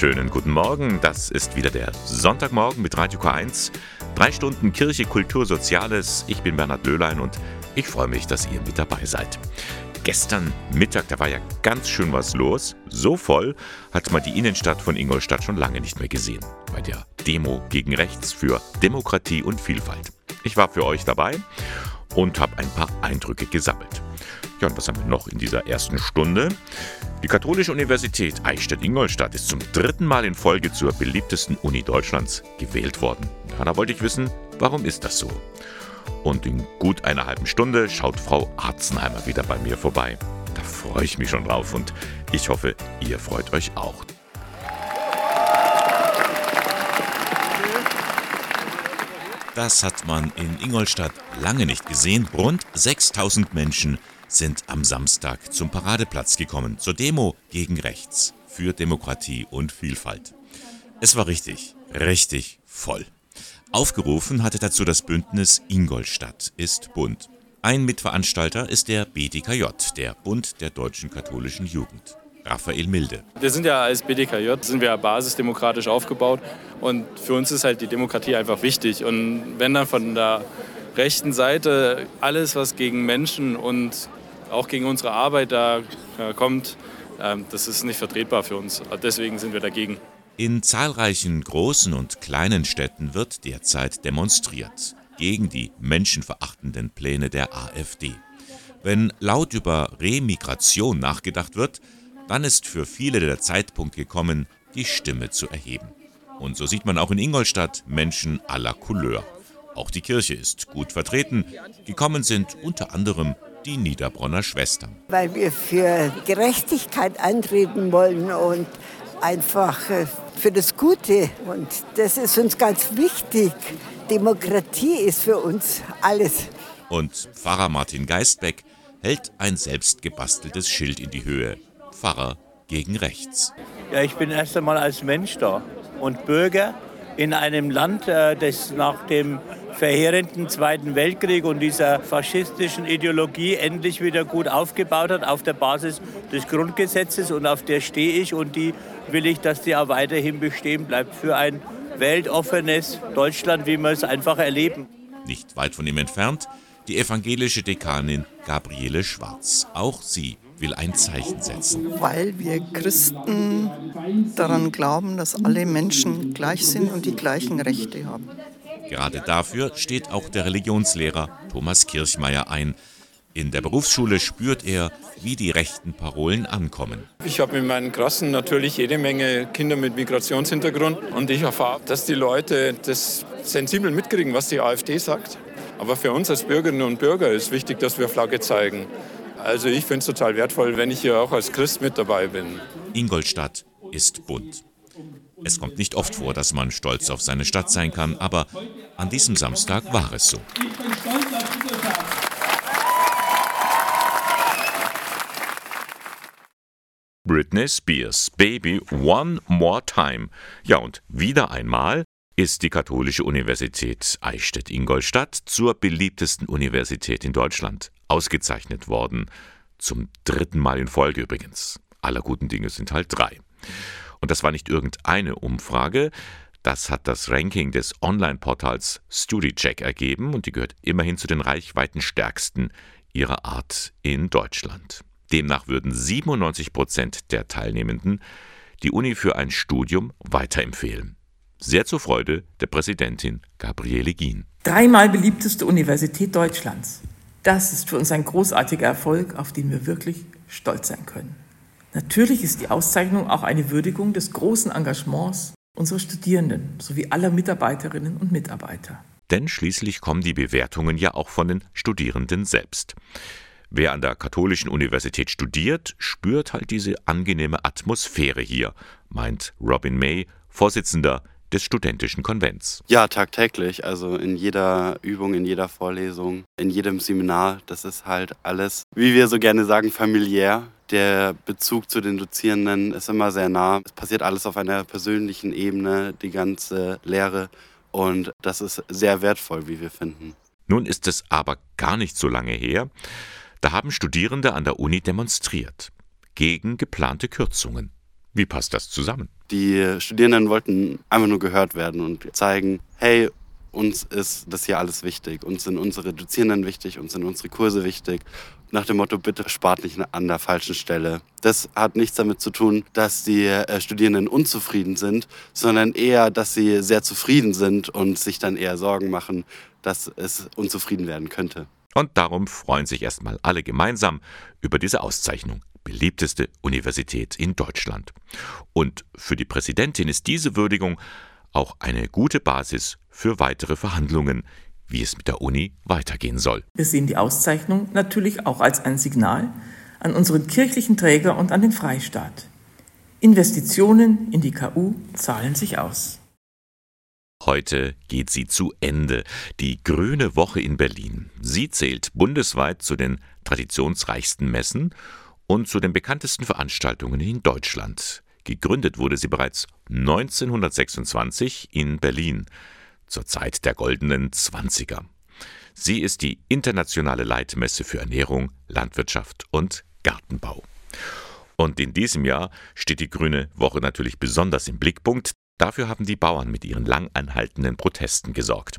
Schönen guten Morgen, das ist wieder der Sonntagmorgen mit Radio K1. Drei Stunden Kirche, Kultur, Soziales. Ich bin Bernhard Löhlein und ich freue mich, dass ihr mit dabei seid. Gestern Mittag, da war ja ganz schön was los. So voll hat man die Innenstadt von Ingolstadt schon lange nicht mehr gesehen. Bei der Demo gegen Rechts für Demokratie und Vielfalt. Ich war für euch dabei und habe ein paar Eindrücke gesammelt. Ja, und was haben wir noch in dieser ersten Stunde? Die Katholische Universität Eichstätt-Ingolstadt ist zum dritten Mal in Folge zur beliebtesten Uni Deutschlands gewählt worden. Da wollte ich wissen, warum ist das so? Und in gut einer halben Stunde schaut Frau Arzenheimer wieder bei mir vorbei. Da freue ich mich schon drauf und ich hoffe, ihr freut euch auch. Das hat man in Ingolstadt lange nicht gesehen. Rund 6000 Menschen sind am Samstag zum Paradeplatz gekommen, zur Demo gegen Rechts, für Demokratie und Vielfalt. Es war richtig, richtig voll. Aufgerufen hatte dazu das Bündnis Ingolstadt ist bunt. Ein Mitveranstalter ist der BDKJ, der Bund der deutschen katholischen Jugend. Raphael Milde. Wir sind ja als BDKJ sind wir basisdemokratisch aufgebaut und für uns ist halt die Demokratie einfach wichtig. Und wenn dann von der rechten Seite alles, was gegen Menschen und auch gegen unsere Arbeit da äh, kommt, ähm, das ist nicht vertretbar für uns. Deswegen sind wir dagegen. In zahlreichen großen und kleinen Städten wird derzeit demonstriert gegen die menschenverachtenden Pläne der AfD. Wenn laut über Remigration nachgedacht wird, dann ist für viele der Zeitpunkt gekommen, die Stimme zu erheben. Und so sieht man auch in Ingolstadt Menschen aller Couleur. Auch die Kirche ist gut vertreten. Gekommen sind unter anderem die Niederbronner Schwestern. Weil wir für Gerechtigkeit antreten wollen und einfach äh, für das Gute. Und das ist uns ganz wichtig. Demokratie ist für uns alles. Und Pfarrer Martin Geistbeck hält ein selbstgebasteltes Schild in die Höhe. Pfarrer gegen rechts. Ja, ich bin erst einmal als Mensch da und Bürger in einem Land, äh, das nach dem verheerenden Zweiten Weltkrieg und dieser faschistischen Ideologie endlich wieder gut aufgebaut hat auf der Basis des Grundgesetzes und auf der stehe ich und die will ich, dass die auch weiterhin bestehen bleibt für ein weltoffenes Deutschland, wie wir es einfach erleben. Nicht weit von ihm entfernt die evangelische Dekanin Gabriele Schwarz. Auch sie will ein Zeichen setzen. Weil wir Christen daran glauben, dass alle Menschen gleich sind und die gleichen Rechte haben. Gerade dafür steht auch der Religionslehrer Thomas Kirchmeier ein. In der Berufsschule spürt er, wie die rechten Parolen ankommen. Ich habe in meinen Klassen natürlich jede Menge Kinder mit Migrationshintergrund und ich erfahre, dass die Leute das sensibel mitkriegen, was die AfD sagt. Aber für uns als Bürgerinnen und Bürger ist wichtig, dass wir Flagge zeigen. Also ich finde es total wertvoll, wenn ich hier auch als Christ mit dabei bin. Ingolstadt ist bunt. Es kommt nicht oft vor, dass man stolz auf seine Stadt sein kann, aber an diesem Samstag war es so. Britney Spears, Baby One More Time. Ja, und wieder einmal ist die Katholische Universität Eichstätt-Ingolstadt zur beliebtesten Universität in Deutschland ausgezeichnet worden. Zum dritten Mal in Folge übrigens. Aller guten Dinge sind halt drei. Und das war nicht irgendeine Umfrage, das hat das Ranking des Online-Portals StudyCheck ergeben und die gehört immerhin zu den reichweitenstärksten ihrer Art in Deutschland. Demnach würden 97 Prozent der Teilnehmenden die Uni für ein Studium weiterempfehlen. Sehr zur Freude der Präsidentin Gabriele Gien. Dreimal beliebteste Universität Deutschlands. Das ist für uns ein großartiger Erfolg, auf den wir wirklich stolz sein können. Natürlich ist die Auszeichnung auch eine Würdigung des großen Engagements unserer Studierenden sowie aller Mitarbeiterinnen und Mitarbeiter. Denn schließlich kommen die Bewertungen ja auch von den Studierenden selbst. Wer an der Katholischen Universität studiert, spürt halt diese angenehme Atmosphäre hier, meint Robin May, Vorsitzender des studentischen Konvents. Ja, tagtäglich. Also in jeder Übung, in jeder Vorlesung, in jedem Seminar. Das ist halt alles, wie wir so gerne sagen, familiär. Der Bezug zu den Dozierenden ist immer sehr nah. Es passiert alles auf einer persönlichen Ebene, die ganze Lehre. Und das ist sehr wertvoll, wie wir finden. Nun ist es aber gar nicht so lange her. Da haben Studierende an der Uni demonstriert gegen geplante Kürzungen. Wie passt das zusammen? Die Studierenden wollten einfach nur gehört werden und zeigen, hey, uns ist das hier alles wichtig. Uns sind unsere Dozierenden wichtig, uns sind unsere Kurse wichtig. Nach dem Motto, bitte spart nicht an der falschen Stelle. Das hat nichts damit zu tun, dass die äh, Studierenden unzufrieden sind, sondern eher, dass sie sehr zufrieden sind und sich dann eher Sorgen machen, dass es unzufrieden werden könnte. Und darum freuen sich erstmal alle gemeinsam über diese Auszeichnung. Beliebteste Universität in Deutschland. Und für die Präsidentin ist diese Würdigung auch eine gute Basis für weitere Verhandlungen, wie es mit der Uni weitergehen soll. Wir sehen die Auszeichnung natürlich auch als ein Signal an unseren kirchlichen Träger und an den Freistaat. Investitionen in die KU zahlen sich aus. Heute geht sie zu Ende, die Grüne Woche in Berlin. Sie zählt bundesweit zu den traditionsreichsten Messen und zu den bekanntesten Veranstaltungen in Deutschland. Gegründet wurde sie bereits 1926 in Berlin, zur Zeit der goldenen Zwanziger. Sie ist die internationale Leitmesse für Ernährung, Landwirtschaft und Gartenbau. Und in diesem Jahr steht die Grüne Woche natürlich besonders im Blickpunkt. Dafür haben die Bauern mit ihren lang anhaltenden Protesten gesorgt.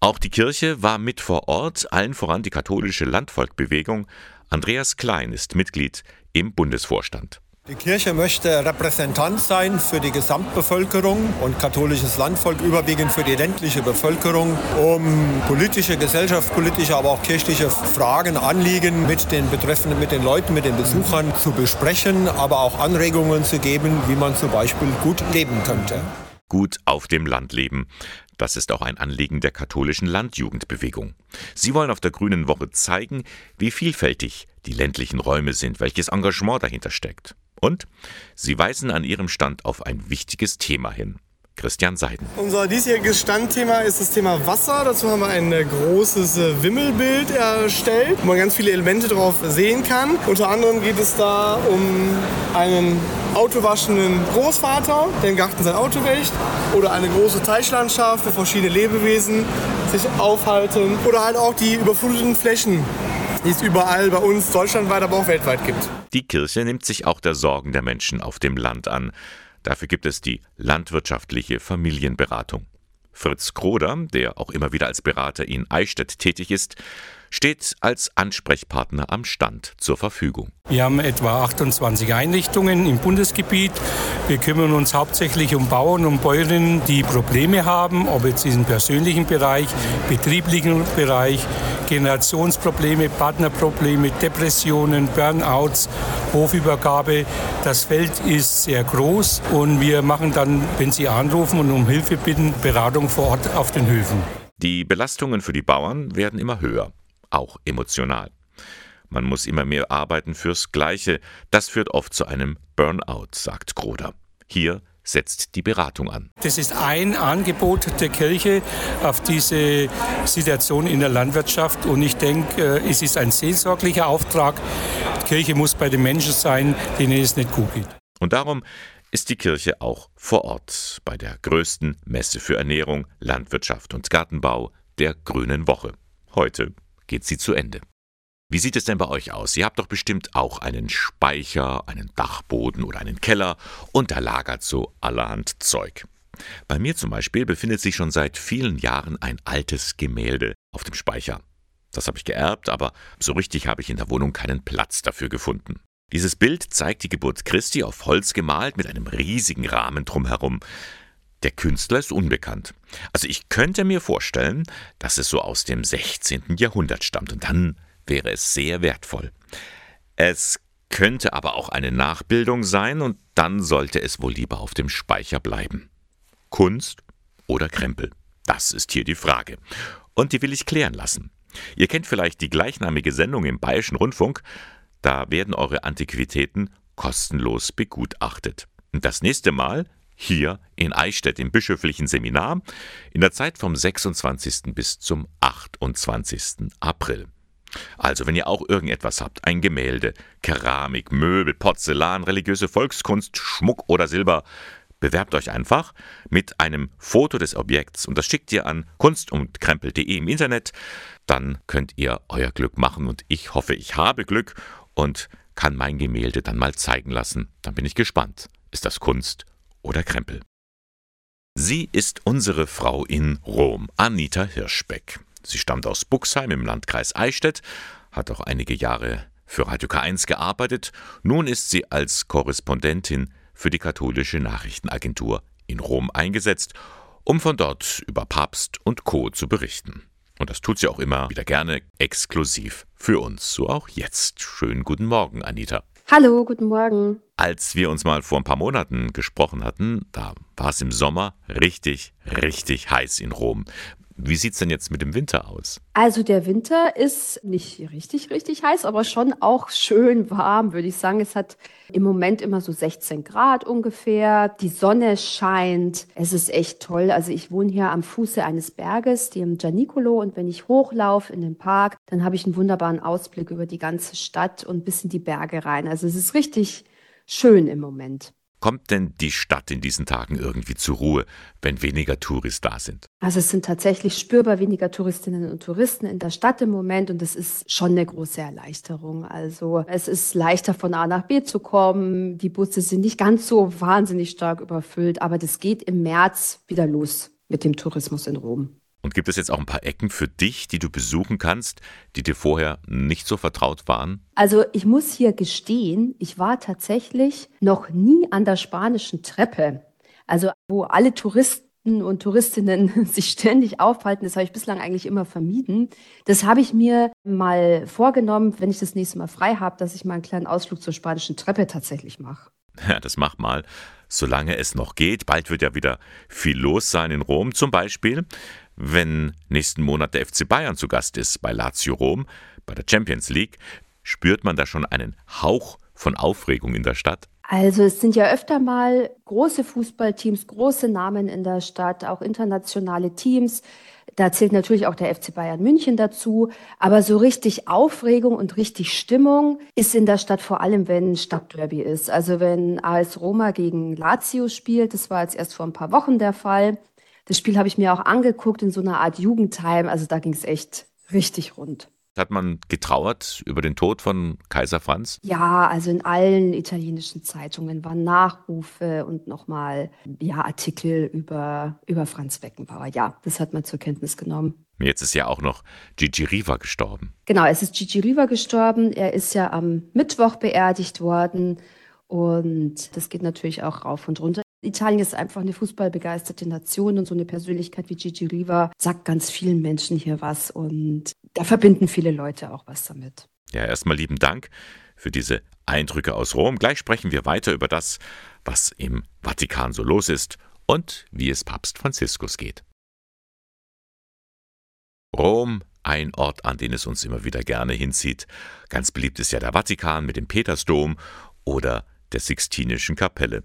Auch die Kirche war mit vor Ort, allen voran die katholische Landvolkbewegung. Andreas Klein ist Mitglied im Bundesvorstand. Die Kirche möchte Repräsentant sein für die Gesamtbevölkerung und katholisches Landvolk überwiegend für die ländliche Bevölkerung, um politische, gesellschaftspolitische, aber auch kirchliche Fragen, Anliegen mit den Betreffenden, mit den Leuten, mit den Besuchern zu besprechen, aber auch Anregungen zu geben, wie man zum Beispiel gut leben könnte. Gut auf dem Land leben. Das ist auch ein Anliegen der katholischen Landjugendbewegung. Sie wollen auf der Grünen Woche zeigen, wie vielfältig die ländlichen Räume sind, welches Engagement dahinter steckt. Und sie weisen an ihrem Stand auf ein wichtiges Thema hin. Christian Seiden. Unser diesjähriges Standthema ist das Thema Wasser. Dazu haben wir ein äh, großes äh, Wimmelbild erstellt, wo man ganz viele Elemente drauf sehen kann. Unter anderem geht es da um einen autowaschenden Großvater, der im Garten sein Auto wäscht. Oder eine große Teichlandschaft, wo verschiedene Lebewesen sich aufhalten. Oder halt auch die überfluteten Flächen, die es überall bei uns deutschlandweit, aber auch weltweit gibt. Die Kirche nimmt sich auch der Sorgen der Menschen auf dem Land an. Dafür gibt es die landwirtschaftliche Familienberatung. Fritz Kroder, der auch immer wieder als Berater in Eichstätt tätig ist, steht als Ansprechpartner am Stand zur Verfügung. Wir haben etwa 28 Einrichtungen im Bundesgebiet. Wir kümmern uns hauptsächlich um Bauern und Bäuerinnen, die Probleme haben, ob jetzt im persönlichen Bereich, betrieblichen Bereich, Generationsprobleme, Partnerprobleme, Depressionen, Burnouts, Hofübergabe. Das Feld ist sehr groß und wir machen dann, wenn Sie anrufen und um Hilfe bitten, Beratung vor Ort auf den Höfen. Die Belastungen für die Bauern werden immer höher auch emotional. Man muss immer mehr arbeiten fürs Gleiche. Das führt oft zu einem Burnout, sagt Groder. Hier setzt die Beratung an. Das ist ein Angebot der Kirche auf diese Situation in der Landwirtschaft. Und ich denke, äh, es ist ein seelsorglicher Auftrag. Die Kirche muss bei den Menschen sein, denen es nicht gut geht. Und darum ist die Kirche auch vor Ort bei der größten Messe für Ernährung, Landwirtschaft und Gartenbau der Grünen Woche. Heute geht sie zu Ende. Wie sieht es denn bei euch aus? Ihr habt doch bestimmt auch einen Speicher, einen Dachboden oder einen Keller und da lagert so allerhand Zeug. Bei mir zum Beispiel befindet sich schon seit vielen Jahren ein altes Gemälde auf dem Speicher. Das habe ich geerbt, aber so richtig habe ich in der Wohnung keinen Platz dafür gefunden. Dieses Bild zeigt die Geburt Christi auf Holz gemalt mit einem riesigen Rahmen drumherum. Der Künstler ist unbekannt. Also ich könnte mir vorstellen, dass es so aus dem 16. Jahrhundert stammt und dann wäre es sehr wertvoll. Es könnte aber auch eine Nachbildung sein und dann sollte es wohl lieber auf dem Speicher bleiben. Kunst oder Krempel? Das ist hier die Frage. Und die will ich klären lassen. Ihr kennt vielleicht die gleichnamige Sendung im Bayerischen Rundfunk. Da werden eure Antiquitäten kostenlos begutachtet. Das nächste Mal hier in Eichstätt im bischöflichen Seminar in der Zeit vom 26. bis zum 28. April. Also, wenn ihr auch irgendetwas habt, ein Gemälde, Keramik, Möbel, Porzellan, religiöse Volkskunst, Schmuck oder Silber, bewerbt euch einfach mit einem Foto des Objekts und das schickt ihr an kunst und krempel.de im Internet. Dann könnt ihr euer Glück machen und ich hoffe, ich habe Glück und kann mein Gemälde dann mal zeigen lassen. Dann bin ich gespannt. Ist das Kunst oder Krempel? Sie ist unsere Frau in Rom, Anita Hirschbeck. Sie stammt aus Buxheim im Landkreis Eichstätt, hat auch einige Jahre für Radio K1 gearbeitet. Nun ist sie als Korrespondentin für die katholische Nachrichtenagentur in Rom eingesetzt, um von dort über Papst und Co. zu berichten. Und das tut sie auch immer wieder gerne exklusiv für uns. So auch jetzt. Schönen guten Morgen, Anita. Hallo, guten Morgen. Als wir uns mal vor ein paar Monaten gesprochen hatten, da war es im Sommer richtig, richtig heiß in Rom. Wie sieht es denn jetzt mit dem Winter aus? Also der Winter ist nicht richtig, richtig heiß, aber schon auch schön warm, würde ich sagen. Es hat im Moment immer so 16 Grad ungefähr. Die Sonne scheint. Es ist echt toll. Also ich wohne hier am Fuße eines Berges, dem Gianicolo. Und wenn ich hochlaufe in den Park, dann habe ich einen wunderbaren Ausblick über die ganze Stadt und bis in die Berge rein. Also es ist richtig schön im Moment. Kommt denn die Stadt in diesen Tagen irgendwie zur Ruhe, wenn weniger Touristen da sind? Also es sind tatsächlich spürbar weniger Touristinnen und Touristen in der Stadt im Moment und das ist schon eine große Erleichterung. Also es ist leichter von A nach B zu kommen. Die Busse sind nicht ganz so wahnsinnig stark überfüllt, aber das geht im März wieder los mit dem Tourismus in Rom. Und gibt es jetzt auch ein paar Ecken für dich, die du besuchen kannst, die dir vorher nicht so vertraut waren? Also ich muss hier gestehen, ich war tatsächlich noch nie an der spanischen Treppe. Also wo alle Touristen und Touristinnen sich ständig aufhalten, das habe ich bislang eigentlich immer vermieden. Das habe ich mir mal vorgenommen, wenn ich das nächste Mal frei habe, dass ich mal einen kleinen Ausflug zur spanischen Treppe tatsächlich mache. Ja, das mach mal, solange es noch geht. Bald wird ja wieder viel los sein in Rom zum Beispiel wenn nächsten Monat der FC Bayern zu Gast ist bei Lazio Rom, bei der Champions League, spürt man da schon einen Hauch von Aufregung in der Stadt? Also es sind ja öfter mal große Fußballteams, große Namen in der Stadt, auch internationale Teams. Da zählt natürlich auch der FC Bayern München dazu. Aber so richtig Aufregung und richtig Stimmung ist in der Stadt vor allem, wenn Stadtderby ist. Also wenn AS Roma gegen Lazio spielt, das war jetzt erst vor ein paar Wochen der Fall. Das Spiel habe ich mir auch angeguckt in so einer Art Jugendheim. Also da ging es echt richtig rund. Hat man getrauert über den Tod von Kaiser Franz? Ja, also in allen italienischen Zeitungen waren Nachrufe und nochmal ja, Artikel über, über Franz Beckenbauer. Ja, das hat man zur Kenntnis genommen. Jetzt ist ja auch noch Gigi Riva gestorben. Genau, es ist Gigi Riva gestorben. Er ist ja am Mittwoch beerdigt worden. Und das geht natürlich auch rauf und runter. Italien ist einfach eine fußballbegeisterte Nation und so eine Persönlichkeit wie Gigi Riva sagt ganz vielen Menschen hier was und da verbinden viele Leute auch was damit. Ja, erstmal lieben Dank für diese Eindrücke aus Rom. Gleich sprechen wir weiter über das, was im Vatikan so los ist und wie es Papst Franziskus geht. Rom, ein Ort, an den es uns immer wieder gerne hinzieht. Ganz beliebt ist ja der Vatikan mit dem Petersdom oder der Sixtinischen Kapelle.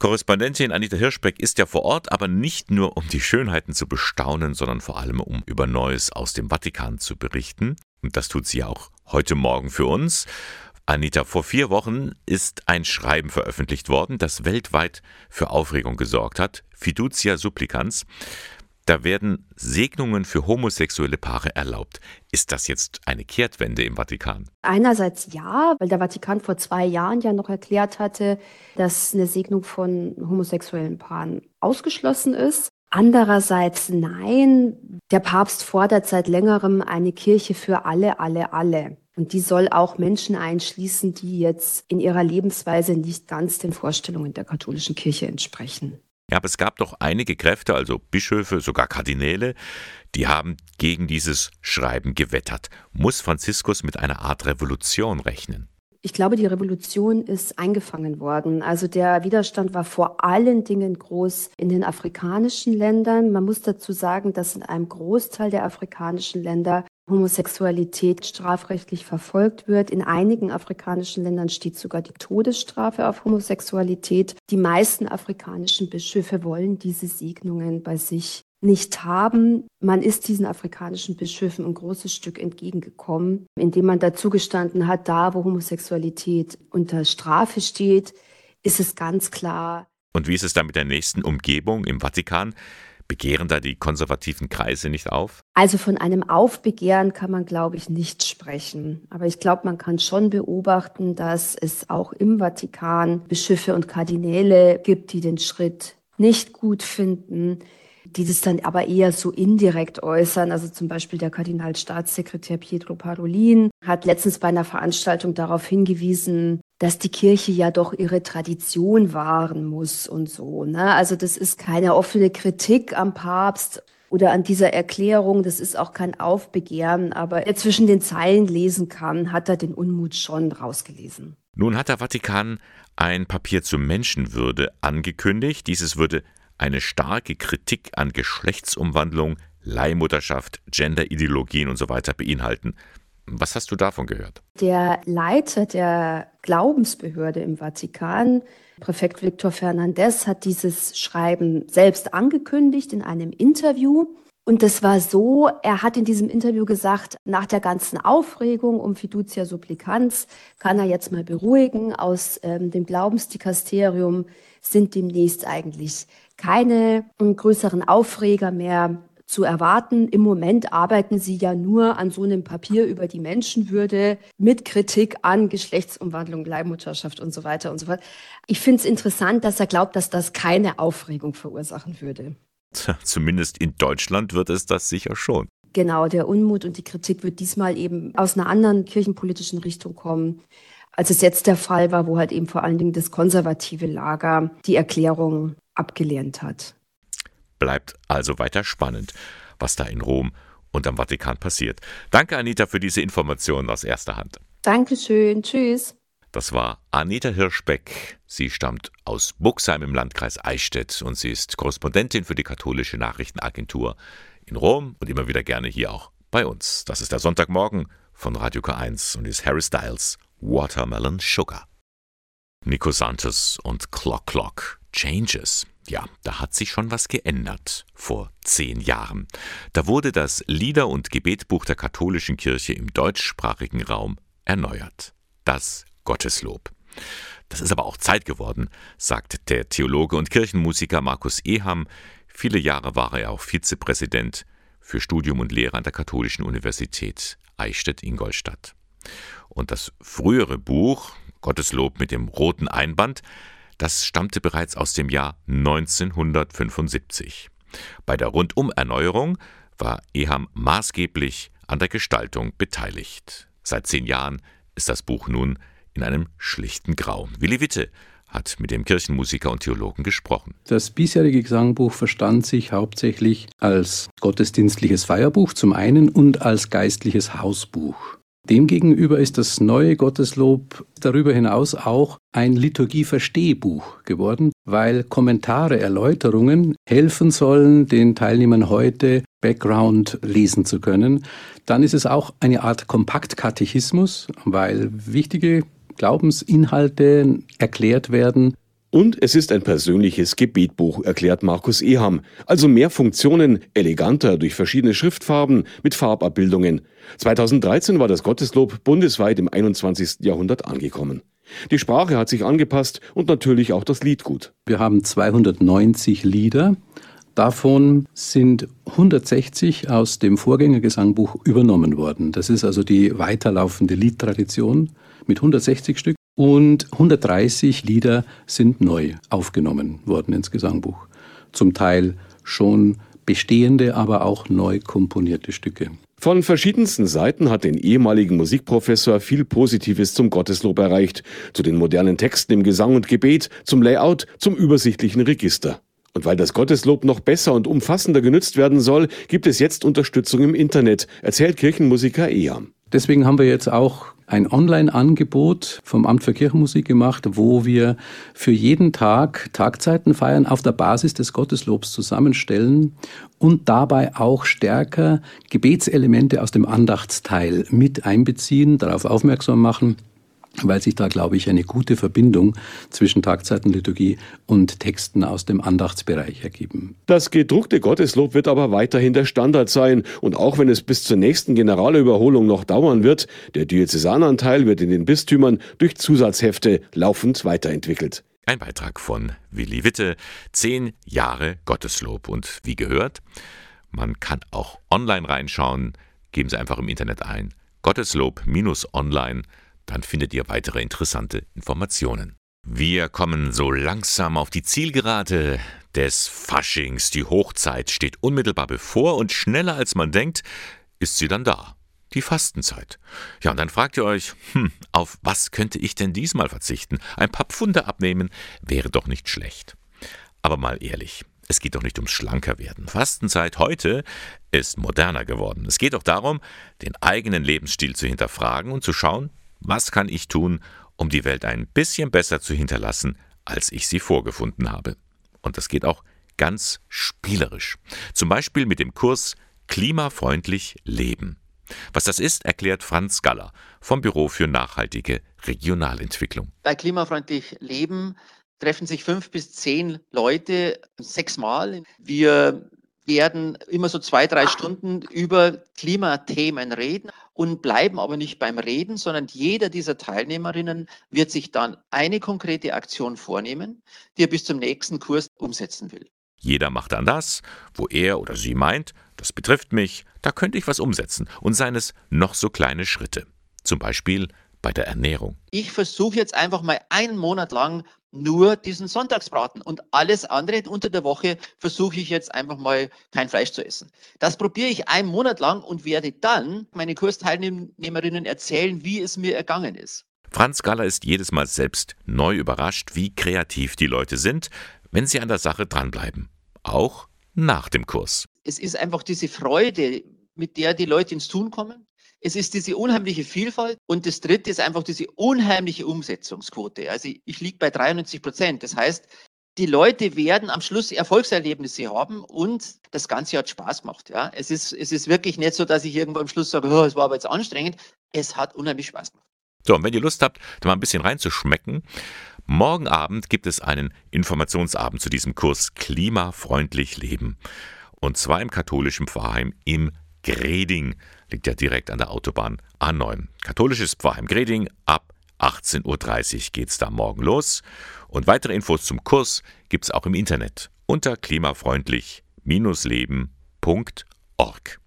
Korrespondentin Anita Hirschbeck ist ja vor Ort, aber nicht nur um die Schönheiten zu bestaunen, sondern vor allem um über Neues aus dem Vatikan zu berichten. Und das tut sie auch heute Morgen für uns. Anita, vor vier Wochen ist ein Schreiben veröffentlicht worden, das weltweit für Aufregung gesorgt hat. Fiducia Supplicans. Da werden Segnungen für homosexuelle Paare erlaubt. Ist das jetzt eine Kehrtwende im Vatikan? Einerseits ja, weil der Vatikan vor zwei Jahren ja noch erklärt hatte, dass eine Segnung von homosexuellen Paaren ausgeschlossen ist. Andererseits nein, der Papst fordert seit längerem eine Kirche für alle, alle, alle. Und die soll auch Menschen einschließen, die jetzt in ihrer Lebensweise nicht ganz den Vorstellungen der katholischen Kirche entsprechen. Ja, aber es gab doch einige Kräfte, also Bischöfe, sogar Kardinäle, die haben gegen dieses Schreiben gewettert. Muss Franziskus mit einer Art Revolution rechnen? Ich glaube, die Revolution ist eingefangen worden. Also der Widerstand war vor allen Dingen groß in den afrikanischen Ländern. Man muss dazu sagen, dass in einem Großteil der afrikanischen Länder Homosexualität strafrechtlich verfolgt wird. In einigen afrikanischen Ländern steht sogar die Todesstrafe auf Homosexualität. Die meisten afrikanischen Bischöfe wollen diese Segnungen bei sich nicht haben. Man ist diesen afrikanischen Bischöfen ein großes Stück entgegengekommen, indem man dazu gestanden hat, da wo Homosexualität unter Strafe steht, ist es ganz klar. Und wie ist es dann mit der nächsten Umgebung im Vatikan? Begehren da die konservativen Kreise nicht auf? Also von einem Aufbegehren kann man, glaube ich, nicht sprechen. Aber ich glaube, man kann schon beobachten, dass es auch im Vatikan Bischöfe und Kardinäle gibt, die den Schritt nicht gut finden, die das dann aber eher so indirekt äußern. Also zum Beispiel der Kardinalstaatssekretär Pietro Parolin hat letztens bei einer Veranstaltung darauf hingewiesen, dass die Kirche ja doch ihre Tradition wahren muss und so. Ne? Also das ist keine offene Kritik am Papst oder an dieser Erklärung. Das ist auch kein Aufbegehren. Aber er zwischen den Zeilen lesen kann, hat er den Unmut schon rausgelesen. Nun hat der Vatikan ein Papier zur Menschenwürde angekündigt. Dieses würde eine starke Kritik an Geschlechtsumwandlung, Leihmutterschaft, Genderideologien und so weiter beinhalten. Was hast du davon gehört? Der Leiter der Glaubensbehörde im Vatikan, Präfekt Victor Fernandez, hat dieses Schreiben selbst angekündigt in einem Interview. Und das war so, er hat in diesem Interview gesagt, nach der ganzen Aufregung um Fiducia Supplicans kann er jetzt mal beruhigen. Aus ähm, dem Glaubensdikasterium sind demnächst eigentlich keine größeren Aufreger mehr zu erwarten. Im Moment arbeiten sie ja nur an so einem Papier über die Menschenwürde mit Kritik an Geschlechtsumwandlung, Leihmutterschaft und so weiter und so fort. Ich finde es interessant, dass er glaubt, dass das keine Aufregung verursachen würde. Zumindest in Deutschland wird es das sicher schon. Genau, der Unmut und die Kritik wird diesmal eben aus einer anderen kirchenpolitischen Richtung kommen, als es jetzt der Fall war, wo halt eben vor allen Dingen das konservative Lager die Erklärung abgelehnt hat. Bleibt also weiter spannend, was da in Rom und am Vatikan passiert. Danke, Anita, für diese Informationen aus erster Hand. Dankeschön. Tschüss. Das war Anita Hirschbeck. Sie stammt aus Buxheim im Landkreis Eichstätt und sie ist Korrespondentin für die katholische Nachrichtenagentur in Rom und immer wieder gerne hier auch bei uns. Das ist der Sonntagmorgen von Radio K1 und ist Harry Styles Watermelon Sugar. Nico Santos und Clock Clock Changes. Ja, da hat sich schon was geändert vor zehn Jahren. Da wurde das Lieder- und Gebetbuch der katholischen Kirche im deutschsprachigen Raum erneuert. Das Gotteslob. Das ist aber auch Zeit geworden, sagt der Theologe und Kirchenmusiker Markus Eham. Viele Jahre war er auch Vizepräsident für Studium und Lehre an der Katholischen Universität Eichstätt-Ingolstadt. Und das frühere Buch, Gotteslob mit dem roten Einband, das stammte bereits aus dem Jahr 1975. Bei der Rundumerneuerung war Eham maßgeblich an der Gestaltung beteiligt. Seit zehn Jahren ist das Buch nun in einem schlichten Grau. Willi Witte hat mit dem Kirchenmusiker und Theologen gesprochen. Das bisherige Gesangbuch verstand sich hauptsächlich als gottesdienstliches Feierbuch zum einen und als geistliches Hausbuch. Demgegenüber ist das neue Gotteslob darüber hinaus auch ein Liturgie-Verstehbuch geworden, weil Kommentare, Erläuterungen helfen sollen, den Teilnehmern heute Background lesen zu können. Dann ist es auch eine Art Kompaktkatechismus, weil wichtige Glaubensinhalte erklärt werden und es ist ein persönliches Gebetbuch, erklärt Markus Eham. Also mehr Funktionen, eleganter durch verschiedene Schriftfarben mit Farbabbildungen. 2013 war das Gotteslob bundesweit im 21. Jahrhundert angekommen. Die Sprache hat sich angepasst und natürlich auch das Liedgut. Wir haben 290 Lieder. Davon sind 160 aus dem Vorgängergesangbuch übernommen worden. Das ist also die weiterlaufende Liedtradition mit 160 Stück und 130 Lieder sind neu aufgenommen worden ins Gesangbuch. Zum Teil schon bestehende, aber auch neu komponierte Stücke. Von verschiedensten Seiten hat den ehemaligen Musikprofessor viel Positives zum Gotteslob erreicht, zu den modernen Texten im Gesang und Gebet, zum Layout, zum übersichtlichen Register. Und weil das Gotteslob noch besser und umfassender genützt werden soll, gibt es jetzt Unterstützung im Internet, erzählt Kirchenmusiker Eam. Deswegen haben wir jetzt auch ein Online-Angebot vom Amt für Kirchenmusik gemacht, wo wir für jeden Tag Tagzeiten feiern auf der Basis des Gotteslobs zusammenstellen und dabei auch stärker Gebetselemente aus dem Andachtsteil mit einbeziehen, darauf aufmerksam machen weil sich da, glaube ich, eine gute Verbindung zwischen Tagzeitenliturgie und Texten aus dem Andachtsbereich ergeben. Das gedruckte Gotteslob wird aber weiterhin der Standard sein und auch wenn es bis zur nächsten Generalüberholung noch dauern wird, der Diözesananteil wird in den Bistümern durch Zusatzhefte laufend weiterentwickelt. Ein Beitrag von Willi Witte, zehn Jahre Gotteslob. Und wie gehört, man kann auch online reinschauen. Geben Sie einfach im Internet ein Gotteslob-online, dann findet ihr weitere interessante Informationen. Wir kommen so langsam auf die Zielgerade des Faschings. Die Hochzeit steht unmittelbar bevor und schneller als man denkt, ist sie dann da die Fastenzeit. Ja, und dann fragt ihr euch, hm, auf was könnte ich denn diesmal verzichten? Ein paar Pfunde abnehmen wäre doch nicht schlecht. Aber mal ehrlich, es geht doch nicht ums Schlankerwerden. Fastenzeit heute ist moderner geworden. Es geht doch darum, den eigenen Lebensstil zu hinterfragen und zu schauen, was kann ich tun, um die Welt ein bisschen besser zu hinterlassen, als ich sie vorgefunden habe. Und das geht auch ganz spielerisch. Zum Beispiel mit dem Kurs Klimafreundlich Leben. Was das ist, erklärt Franz Galler vom Büro für nachhaltige Regionalentwicklung. Bei klimafreundlich Leben treffen sich fünf bis zehn Leute sechsmal. Wir werden immer so zwei, drei Stunden über Klimathemen reden und bleiben aber nicht beim Reden, sondern jeder dieser Teilnehmerinnen wird sich dann eine konkrete Aktion vornehmen, die er bis zum nächsten Kurs umsetzen will. Jeder macht dann das, wo er oder sie meint, das betrifft mich, da könnte ich was umsetzen und seien es noch so kleine Schritte. Zum Beispiel bei der Ernährung. Ich versuche jetzt einfach mal einen Monat lang nur diesen Sonntagsbraten und alles andere unter der Woche versuche ich jetzt einfach mal kein Fleisch zu essen. Das probiere ich einen Monat lang und werde dann meine Kursteilnehmerinnen erzählen, wie es mir ergangen ist. Franz Galler ist jedes Mal selbst neu überrascht, wie kreativ die Leute sind, wenn Sie an der Sache dranbleiben. Auch nach dem Kurs. Es ist einfach diese Freude, mit der die Leute ins Tun kommen. Es ist diese unheimliche Vielfalt und das dritte ist einfach diese unheimliche Umsetzungsquote. Also ich liege bei 93 Prozent. Das heißt, die Leute werden am Schluss Erfolgserlebnisse haben und das Ganze hat Spaß gemacht. Ja, es ist, es ist wirklich nicht so, dass ich irgendwo am Schluss sage, oh, es war aber jetzt anstrengend. Es hat unheimlich Spaß gemacht. So, und wenn ihr Lust habt, da mal ein bisschen reinzuschmecken, Morgen Abend gibt es einen Informationsabend zu diesem Kurs Klimafreundlich Leben. Und zwar im katholischen Pfarrheim im Greding. Liegt ja direkt an der Autobahn A9. Katholisches Pfarrheim Greding. Ab 18.30 Uhr geht es da morgen los. Und weitere Infos zum Kurs gibt es auch im Internet unter klimafreundlich-leben.org.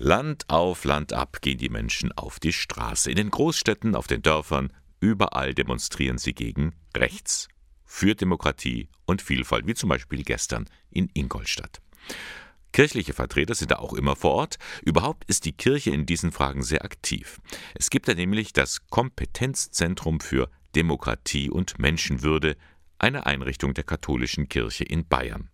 Land auf Land ab gehen die Menschen auf die Straße. In den Großstädten, auf den Dörfern, Überall demonstrieren sie gegen rechts, für Demokratie und Vielfalt, wie zum Beispiel gestern in Ingolstadt. Kirchliche Vertreter sind da auch immer vor Ort. Überhaupt ist die Kirche in diesen Fragen sehr aktiv. Es gibt da nämlich das Kompetenzzentrum für Demokratie und Menschenwürde, eine Einrichtung der katholischen Kirche in Bayern.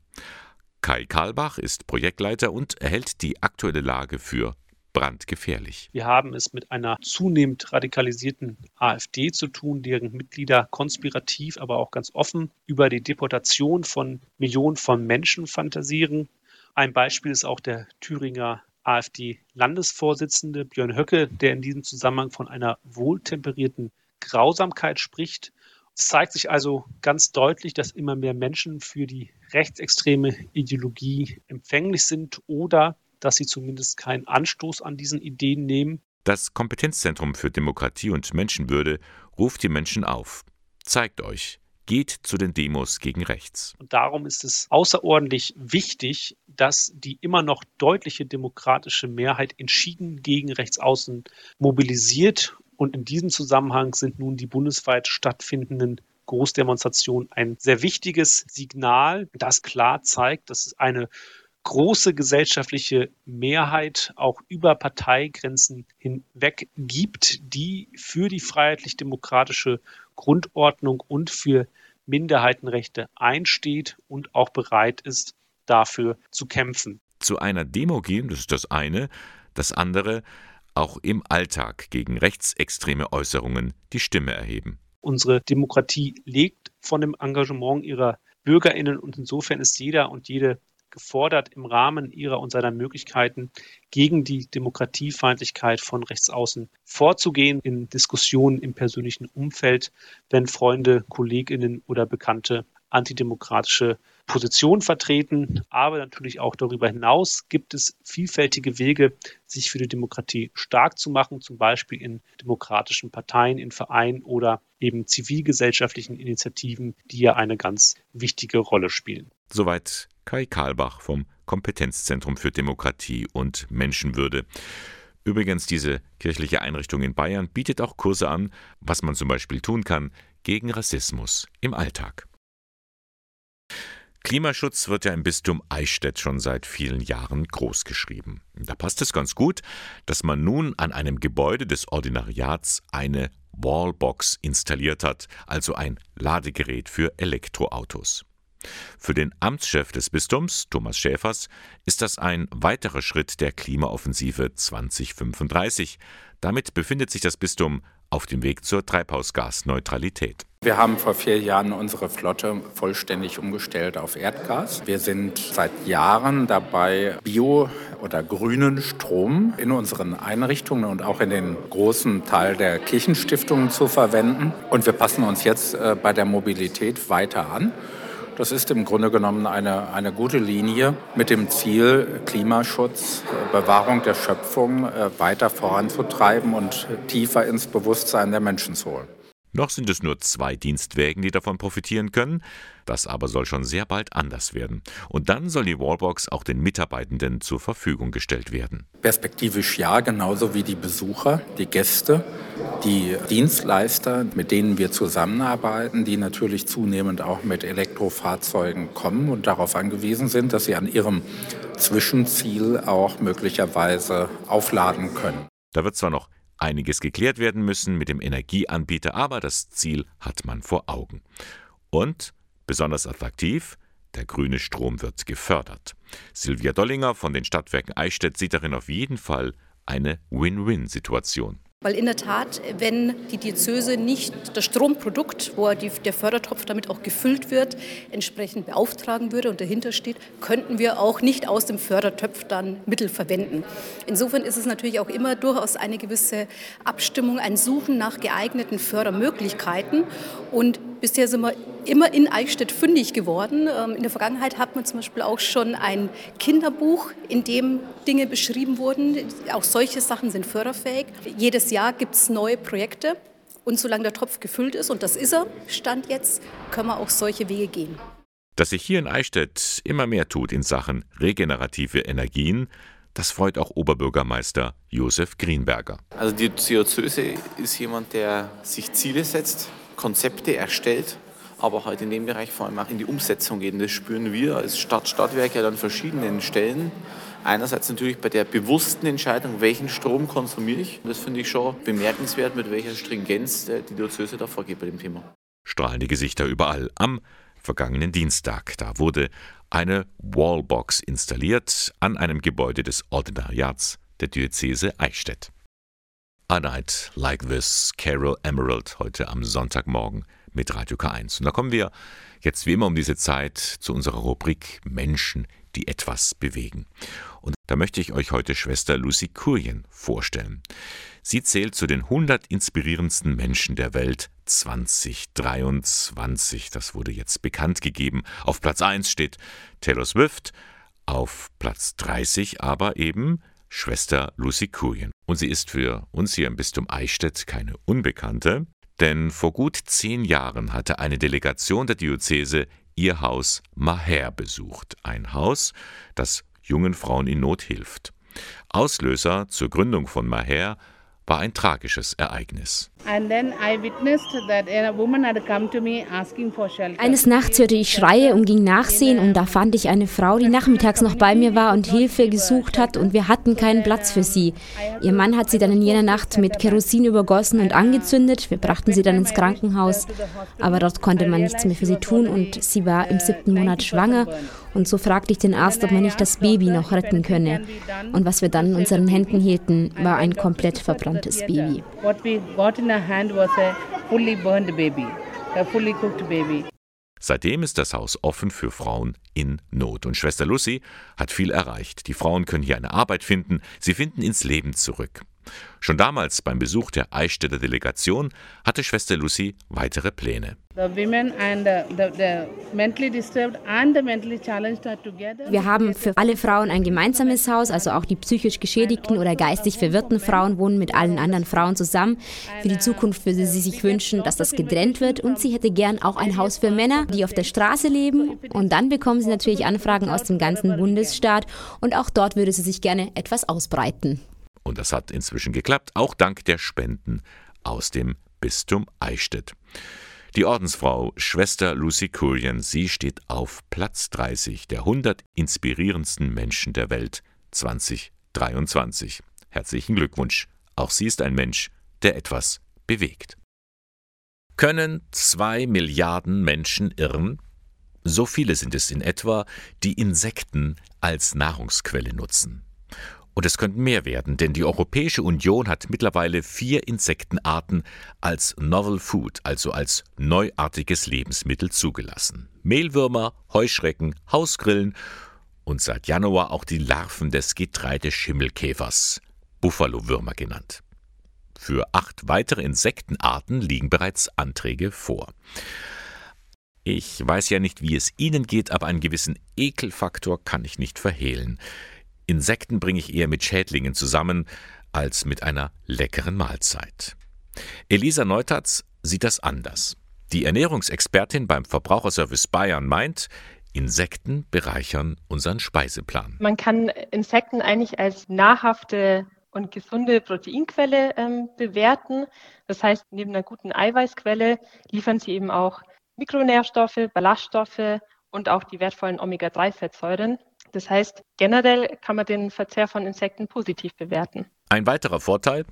Kai Karlbach ist Projektleiter und erhält die aktuelle Lage für brandgefährlich. Wir haben es mit einer zunehmend radikalisierten AfD zu tun, deren Mitglieder konspirativ, aber auch ganz offen über die Deportation von Millionen von Menschen fantasieren. Ein Beispiel ist auch der Thüringer AfD-Landesvorsitzende Björn Höcke, der in diesem Zusammenhang von einer wohltemperierten Grausamkeit spricht. Es zeigt sich also ganz deutlich, dass immer mehr Menschen für die rechtsextreme Ideologie empfänglich sind oder dass sie zumindest keinen Anstoß an diesen Ideen nehmen. Das Kompetenzzentrum für Demokratie und Menschenwürde ruft die Menschen auf. Zeigt euch, geht zu den Demos gegen rechts. Und darum ist es außerordentlich wichtig, dass die immer noch deutliche demokratische Mehrheit entschieden gegen Rechtsaußen mobilisiert. Und in diesem Zusammenhang sind nun die bundesweit stattfindenden Großdemonstrationen ein sehr wichtiges Signal, das klar zeigt, dass es eine große gesellschaftliche Mehrheit auch über Parteigrenzen hinweg gibt, die für die freiheitlich-demokratische Grundordnung und für Minderheitenrechte einsteht und auch bereit ist, dafür zu kämpfen. Zu einer Demo gehen, das ist das eine, das andere, auch im Alltag gegen rechtsextreme Äußerungen die Stimme erheben. Unsere Demokratie lebt von dem Engagement ihrer Bürgerinnen und insofern ist jeder und jede gefordert, im Rahmen ihrer und seiner Möglichkeiten gegen die Demokratiefeindlichkeit von Rechtsaußen vorzugehen in Diskussionen im persönlichen Umfeld, wenn Freunde, Kolleginnen oder Bekannte antidemokratische Position vertreten. Aber natürlich auch darüber hinaus gibt es vielfältige Wege, sich für die Demokratie stark zu machen, zum Beispiel in demokratischen Parteien, in Vereinen oder eben zivilgesellschaftlichen Initiativen, die ja eine ganz wichtige Rolle spielen. Soweit Kai Karlbach vom Kompetenzzentrum für Demokratie und Menschenwürde. Übrigens, diese kirchliche Einrichtung in Bayern bietet auch Kurse an, was man zum Beispiel tun kann gegen Rassismus im Alltag. Klimaschutz wird ja im Bistum Eichstätt schon seit vielen Jahren großgeschrieben. Da passt es ganz gut, dass man nun an einem Gebäude des Ordinariats eine Wallbox installiert hat, also ein Ladegerät für Elektroautos. Für den Amtschef des Bistums, Thomas Schäfers, ist das ein weiterer Schritt der Klimaoffensive 2035. Damit befindet sich das Bistum auf dem Weg zur Treibhausgasneutralität. Wir haben vor vier Jahren unsere Flotte vollständig umgestellt auf Erdgas. Wir sind seit Jahren dabei, Bio- oder grünen Strom in unseren Einrichtungen und auch in den großen Teil der Kirchenstiftungen zu verwenden. Und wir passen uns jetzt äh, bei der Mobilität weiter an. Das ist im Grunde genommen eine, eine gute Linie mit dem Ziel, Klimaschutz, äh, Bewahrung der Schöpfung äh, weiter voranzutreiben und tiefer ins Bewusstsein der Menschen zu holen. Noch sind es nur zwei Dienstwägen, die davon profitieren können. Das aber soll schon sehr bald anders werden. Und dann soll die Wallbox auch den Mitarbeitenden zur Verfügung gestellt werden. Perspektivisch ja, genauso wie die Besucher, die Gäste, die Dienstleister, mit denen wir zusammenarbeiten, die natürlich zunehmend auch mit Elektrofahrzeugen kommen und darauf angewiesen sind, dass sie an ihrem Zwischenziel auch möglicherweise aufladen können. Da wird zwar noch einiges geklärt werden müssen mit dem Energieanbieter, aber das Ziel hat man vor Augen. Und besonders attraktiv, der grüne Strom wird gefördert. Silvia Dollinger von den Stadtwerken Eichstätt sieht darin auf jeden Fall eine Win-Win-Situation. Weil in der Tat, wenn die Diözese nicht das Stromprodukt, wo die, der Fördertopf damit auch gefüllt wird, entsprechend beauftragen würde und dahinter steht, könnten wir auch nicht aus dem Fördertopf dann Mittel verwenden. Insofern ist es natürlich auch immer durchaus eine gewisse Abstimmung, ein Suchen nach geeigneten Fördermöglichkeiten. Und bisher sind wir immer in Eichstätt fündig geworden. Ähm, in der Vergangenheit hat man zum Beispiel auch schon ein Kinderbuch, in dem Dinge beschrieben wurden. Auch solche Sachen sind förderfähig. Jedes Jahr gibt es neue Projekte. Und solange der Topf gefüllt ist, und das ist er, Stand jetzt, können wir auch solche Wege gehen. Dass sich hier in Eichstätt immer mehr tut in Sachen regenerative Energien, das freut auch Oberbürgermeister Josef Greenberger. Also die Diözese ist jemand, der sich Ziele setzt, Konzepte erstellt aber halt in dem Bereich vor allem auch in die Umsetzung geht. Und das spüren wir als Stadt, Stadtwerke an verschiedenen Stellen. Einerseits natürlich bei der bewussten Entscheidung, welchen Strom konsumiere ich. Das finde ich schon bemerkenswert, mit welcher Stringenz die Diözese da vorgeht bei dem Thema. Strahlende Gesichter überall. Am vergangenen Dienstag, da wurde eine Wallbox installiert an einem Gebäude des Ordinariats der Diözese Eichstätt. A Night Like This, Carol Emerald, heute am Sonntagmorgen mit Radio K1. Und da kommen wir jetzt wie immer um diese Zeit zu unserer Rubrik Menschen, die etwas bewegen. Und da möchte ich euch heute Schwester Lucy Kurien vorstellen. Sie zählt zu den 100 inspirierendsten Menschen der Welt 2023. Das wurde jetzt bekannt gegeben. Auf Platz 1 steht Taylor Swift, auf Platz 30 aber eben Schwester Lucy Kurien. Und sie ist für uns hier im Bistum Eichstätt keine Unbekannte. Denn vor gut zehn Jahren hatte eine Delegation der Diözese ihr Haus Maher besucht, ein Haus, das jungen Frauen in Not hilft. Auslöser zur Gründung von Maher war ein tragisches Ereignis. Eines Nachts hörte ich Schreie und ging nachsehen und da fand ich eine Frau, die nachmittags noch bei mir war und Hilfe gesucht hat und wir hatten keinen Platz für sie. Ihr Mann hat sie dann in jener Nacht mit Kerosin übergossen und angezündet. Wir brachten sie dann ins Krankenhaus, aber dort konnte man nichts mehr für sie tun und sie war im siebten Monat schwanger und so fragte ich den Arzt, ob man nicht das Baby noch retten könne. Und was wir dann in unseren Händen hielten, war ein komplett verbranntes Baby. Seitdem ist das Haus offen für Frauen in Not. Und Schwester Lucy hat viel erreicht. Die Frauen können hier eine Arbeit finden, sie finden ins Leben zurück. Schon damals beim Besuch der Eichstätter Delegation hatte Schwester Lucy weitere Pläne. Wir haben für alle Frauen ein gemeinsames Haus, also auch die psychisch geschädigten oder geistig verwirrten Frauen wohnen mit allen anderen Frauen zusammen. Für die Zukunft würde sie sich wünschen, dass das getrennt wird und sie hätte gern auch ein Haus für Männer, die auf der Straße leben. Und dann bekommen sie natürlich Anfragen aus dem ganzen Bundesstaat und auch dort würde sie sich gerne etwas ausbreiten. Und das hat inzwischen geklappt, auch dank der Spenden aus dem Bistum Eichstätt. Die Ordensfrau Schwester Lucy Kurian, sie steht auf Platz 30 der 100 inspirierendsten Menschen der Welt 2023. Herzlichen Glückwunsch. Auch sie ist ein Mensch, der etwas bewegt. Können zwei Milliarden Menschen irren? So viele sind es in etwa, die Insekten als Nahrungsquelle nutzen. Und es könnten mehr werden, denn die Europäische Union hat mittlerweile vier Insektenarten als Novel Food, also als neuartiges Lebensmittel zugelassen. Mehlwürmer, Heuschrecken, Hausgrillen und seit Januar auch die Larven des Getreideschimmelkäfers, Buffalo-Würmer genannt. Für acht weitere Insektenarten liegen bereits Anträge vor. Ich weiß ja nicht, wie es Ihnen geht, aber einen gewissen Ekelfaktor kann ich nicht verhehlen. Insekten bringe ich eher mit Schädlingen zusammen als mit einer leckeren Mahlzeit. Elisa Neutatz sieht das anders. Die Ernährungsexpertin beim Verbraucherservice Bayern meint, Insekten bereichern unseren Speiseplan. Man kann Insekten eigentlich als nahrhafte und gesunde Proteinquelle ähm, bewerten. Das heißt, neben einer guten Eiweißquelle liefern sie eben auch Mikronährstoffe, Ballaststoffe und auch die wertvollen Omega-3-Fettsäuren. Das heißt, generell kann man den Verzehr von Insekten positiv bewerten. Ein weiterer Vorteil,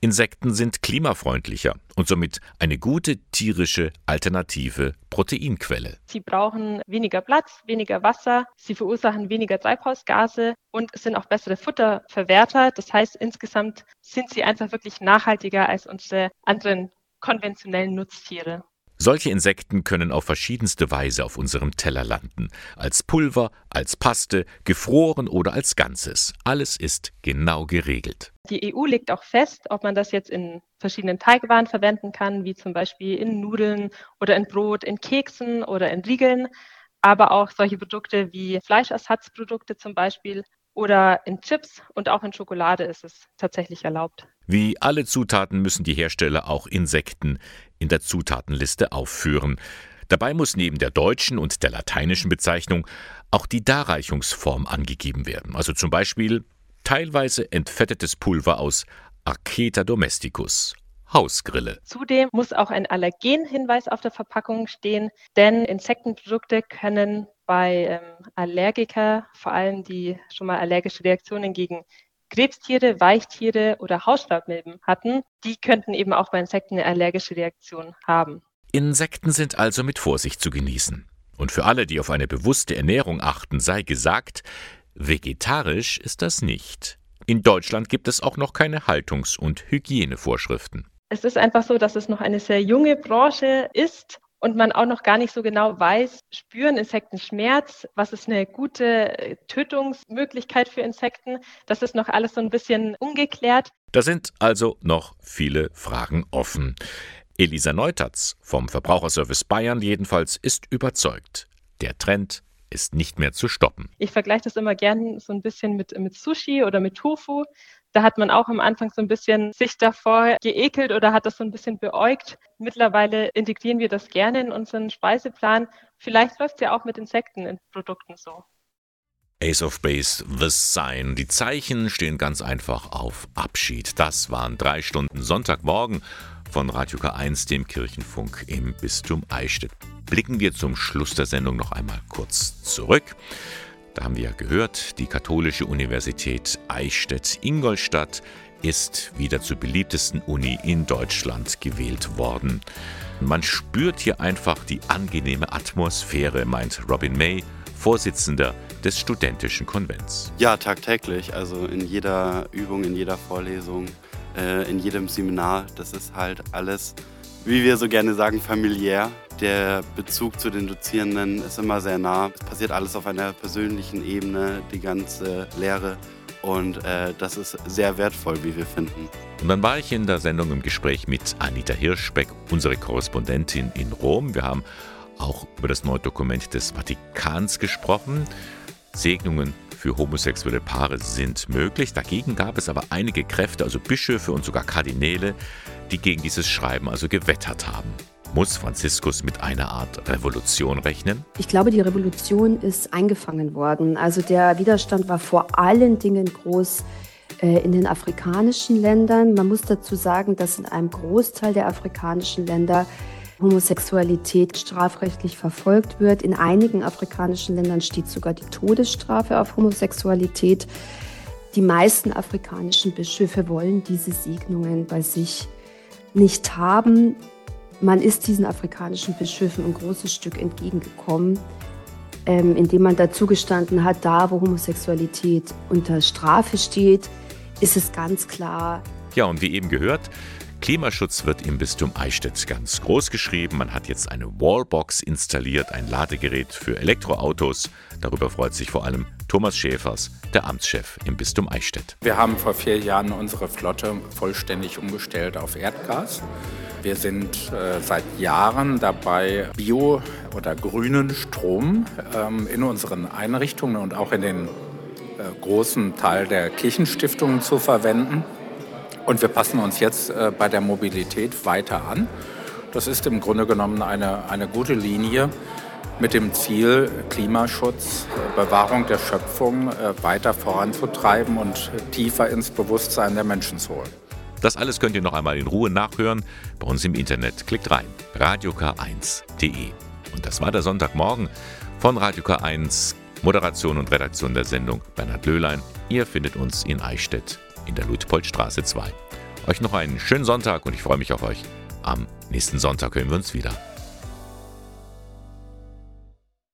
Insekten sind klimafreundlicher und somit eine gute tierische alternative Proteinquelle. Sie brauchen weniger Platz, weniger Wasser, sie verursachen weniger Treibhausgase und sind auch bessere Futterverwerter. Das heißt, insgesamt sind sie einfach wirklich nachhaltiger als unsere anderen konventionellen Nutztiere. Solche Insekten können auf verschiedenste Weise auf unserem Teller landen. Als Pulver, als Paste, gefroren oder als Ganzes. Alles ist genau geregelt. Die EU legt auch fest, ob man das jetzt in verschiedenen Teigwaren verwenden kann, wie zum Beispiel in Nudeln oder in Brot, in Keksen oder in Riegeln. Aber auch solche Produkte wie Fleischersatzprodukte zum Beispiel oder in Chips und auch in Schokolade ist es tatsächlich erlaubt. Wie alle Zutaten müssen die Hersteller auch Insekten in der Zutatenliste aufführen. Dabei muss neben der deutschen und der lateinischen Bezeichnung auch die Darreichungsform angegeben werden. Also zum Beispiel teilweise entfettetes Pulver aus Arceta domesticus. Hausgrille. Zudem muss auch ein Allergenhinweis auf der Verpackung stehen, denn Insektenprodukte können bei ähm, Allergiker, vor allem die schon mal allergische Reaktionen gegen Krebstiere, Weichtiere oder Hausstaubmilben hatten, die könnten eben auch bei Insekten eine allergische Reaktion haben. Insekten sind also mit Vorsicht zu genießen. Und für alle, die auf eine bewusste Ernährung achten, sei gesagt, vegetarisch ist das nicht. In Deutschland gibt es auch noch keine Haltungs- und Hygienevorschriften. Es ist einfach so, dass es noch eine sehr junge Branche ist und man auch noch gar nicht so genau weiß, spüren Insekten Schmerz, was ist eine gute äh, Tötungsmöglichkeit für Insekten. Das ist noch alles so ein bisschen ungeklärt. Da sind also noch viele Fragen offen. Elisa Neutatz vom Verbraucherservice Bayern jedenfalls ist überzeugt. Der Trend ist nicht mehr zu stoppen. Ich vergleiche das immer gern so ein bisschen mit, mit Sushi oder mit Tofu. Da hat man auch am Anfang so ein bisschen sich davor geekelt oder hat das so ein bisschen beäugt. Mittlerweile integrieren wir das gerne in unseren Speiseplan. Vielleicht läuft es ja auch mit Insekten in Produkten so. Ace of Base, The Sign. Die Zeichen stehen ganz einfach auf Abschied. Das waren drei Stunden Sonntagmorgen von Radio K1, dem Kirchenfunk im Bistum Eichstätt. Blicken wir zum Schluss der Sendung noch einmal kurz zurück. Da haben wir ja gehört, die Katholische Universität Eichstätt-Ingolstadt ist wieder zur beliebtesten Uni in Deutschland gewählt worden. Man spürt hier einfach die angenehme Atmosphäre, meint Robin May, Vorsitzender des Studentischen Konvents. Ja, tagtäglich. Also in jeder Übung, in jeder Vorlesung, äh, in jedem Seminar. Das ist halt alles, wie wir so gerne sagen, familiär. Der Bezug zu den Dozierenden ist immer sehr nah. Es passiert alles auf einer persönlichen Ebene, die ganze Lehre und äh, das ist sehr wertvoll, wie wir finden. Und dann war ich in der Sendung im Gespräch mit Anita Hirschbeck, unsere Korrespondentin in Rom. Wir haben auch über das neue Dokument des Vatikans gesprochen. Segnungen für homosexuelle Paare sind möglich. Dagegen gab es aber einige Kräfte, also Bischöfe und sogar Kardinäle, die gegen dieses Schreiben also gewettert haben. Muss Franziskus mit einer Art Revolution rechnen? Ich glaube, die Revolution ist eingefangen worden. Also der Widerstand war vor allen Dingen groß äh, in den afrikanischen Ländern. Man muss dazu sagen, dass in einem Großteil der afrikanischen Länder Homosexualität strafrechtlich verfolgt wird. In einigen afrikanischen Ländern steht sogar die Todesstrafe auf Homosexualität. Die meisten afrikanischen Bischöfe wollen diese Segnungen bei sich nicht haben. Man ist diesen afrikanischen Bischöfen ein großes Stück entgegengekommen, ähm, indem man dazu gestanden hat, da wo Homosexualität unter Strafe steht, ist es ganz klar. Ja, und wie eben gehört, Klimaschutz wird im Bistum Eichstätt ganz groß geschrieben. Man hat jetzt eine Wallbox installiert, ein Ladegerät für Elektroautos. Darüber freut sich vor allem Thomas Schäfers, der Amtschef im Bistum Eichstätt. Wir haben vor vier Jahren unsere Flotte vollständig umgestellt auf Erdgas. Wir sind äh, seit Jahren dabei, Bio- oder grünen Strom ähm, in unseren Einrichtungen und auch in den äh, großen Teil der Kirchenstiftungen zu verwenden. Und wir passen uns jetzt äh, bei der Mobilität weiter an. Das ist im Grunde genommen eine, eine gute Linie mit dem Ziel, Klimaschutz, äh, Bewahrung der Schöpfung äh, weiter voranzutreiben und tiefer ins Bewusstsein der Menschen zu holen. Das alles könnt ihr noch einmal in Ruhe nachhören bei uns im Internet. Klickt rein, radiok1.de. Und das war der Sonntagmorgen von Radio K1, Moderation und Redaktion der Sendung Bernhard Löhlein. Ihr findet uns in Eichstätt in der Luitpoldstraße 2. Euch noch einen schönen Sonntag und ich freue mich auf euch. Am nächsten Sonntag hören wir uns wieder.